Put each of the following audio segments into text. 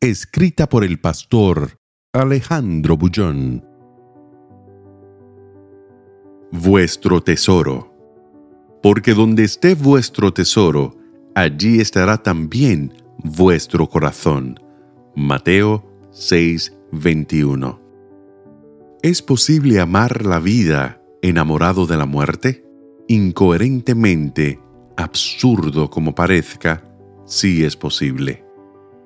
Escrita por el pastor Alejandro Bullón. Vuestro tesoro. Porque donde esté vuestro tesoro, allí estará también vuestro corazón. Mateo 6:21. ¿Es posible amar la vida enamorado de la muerte? Incoherentemente, absurdo como parezca, sí es posible.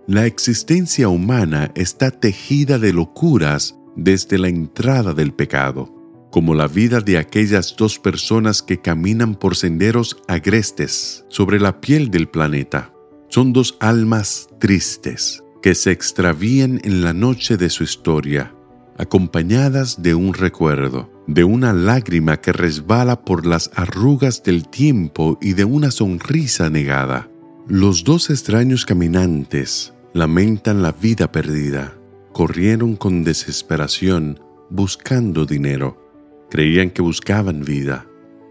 La existencia humana está tejida de locuras desde la entrada del pecado, como la vida de aquellas dos personas que caminan por senderos agrestes sobre la piel del planeta. Son dos almas tristes que se extravían en la noche de su historia, acompañadas de un recuerdo, de una lágrima que resbala por las arrugas del tiempo y de una sonrisa negada. Los dos extraños caminantes lamentan la vida perdida. Corrieron con desesperación buscando dinero. Creían que buscaban vida.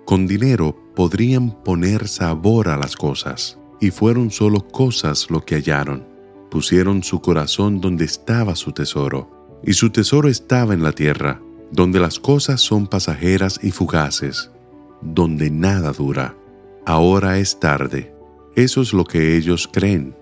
Con dinero podrían poner sabor a las cosas. Y fueron solo cosas lo que hallaron. Pusieron su corazón donde estaba su tesoro. Y su tesoro estaba en la tierra, donde las cosas son pasajeras y fugaces, donde nada dura. Ahora es tarde. Eso es lo que ellos creen.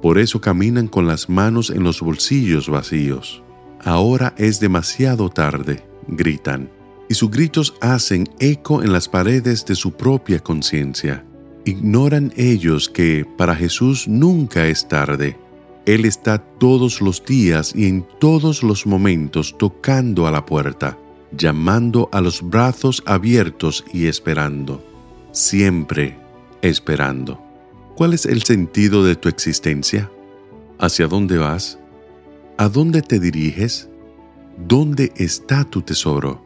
Por eso caminan con las manos en los bolsillos vacíos. Ahora es demasiado tarde, gritan, y sus gritos hacen eco en las paredes de su propia conciencia. Ignoran ellos que para Jesús nunca es tarde. Él está todos los días y en todos los momentos tocando a la puerta, llamando a los brazos abiertos y esperando. Siempre esperando. ¿Cuál es el sentido de tu existencia? ¿Hacia dónde vas? ¿A dónde te diriges? ¿Dónde está tu tesoro?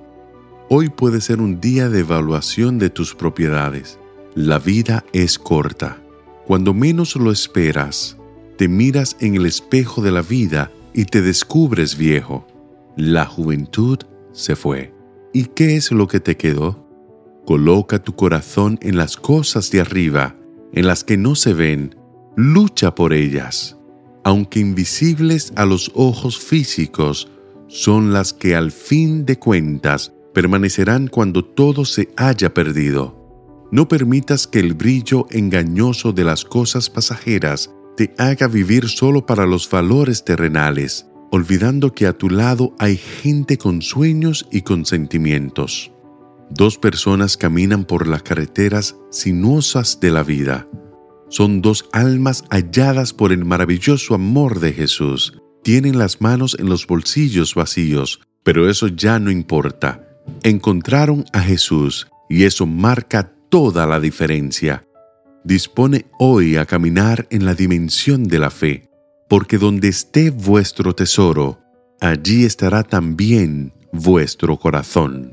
Hoy puede ser un día de evaluación de tus propiedades. La vida es corta. Cuando menos lo esperas, te miras en el espejo de la vida y te descubres viejo. La juventud se fue. ¿Y qué es lo que te quedó? Coloca tu corazón en las cosas de arriba en las que no se ven, lucha por ellas, aunque invisibles a los ojos físicos, son las que al fin de cuentas permanecerán cuando todo se haya perdido. No permitas que el brillo engañoso de las cosas pasajeras te haga vivir solo para los valores terrenales, olvidando que a tu lado hay gente con sueños y con sentimientos. Dos personas caminan por las carreteras sinuosas de la vida. Son dos almas halladas por el maravilloso amor de Jesús. Tienen las manos en los bolsillos vacíos, pero eso ya no importa. Encontraron a Jesús y eso marca toda la diferencia. Dispone hoy a caminar en la dimensión de la fe, porque donde esté vuestro tesoro, allí estará también vuestro corazón.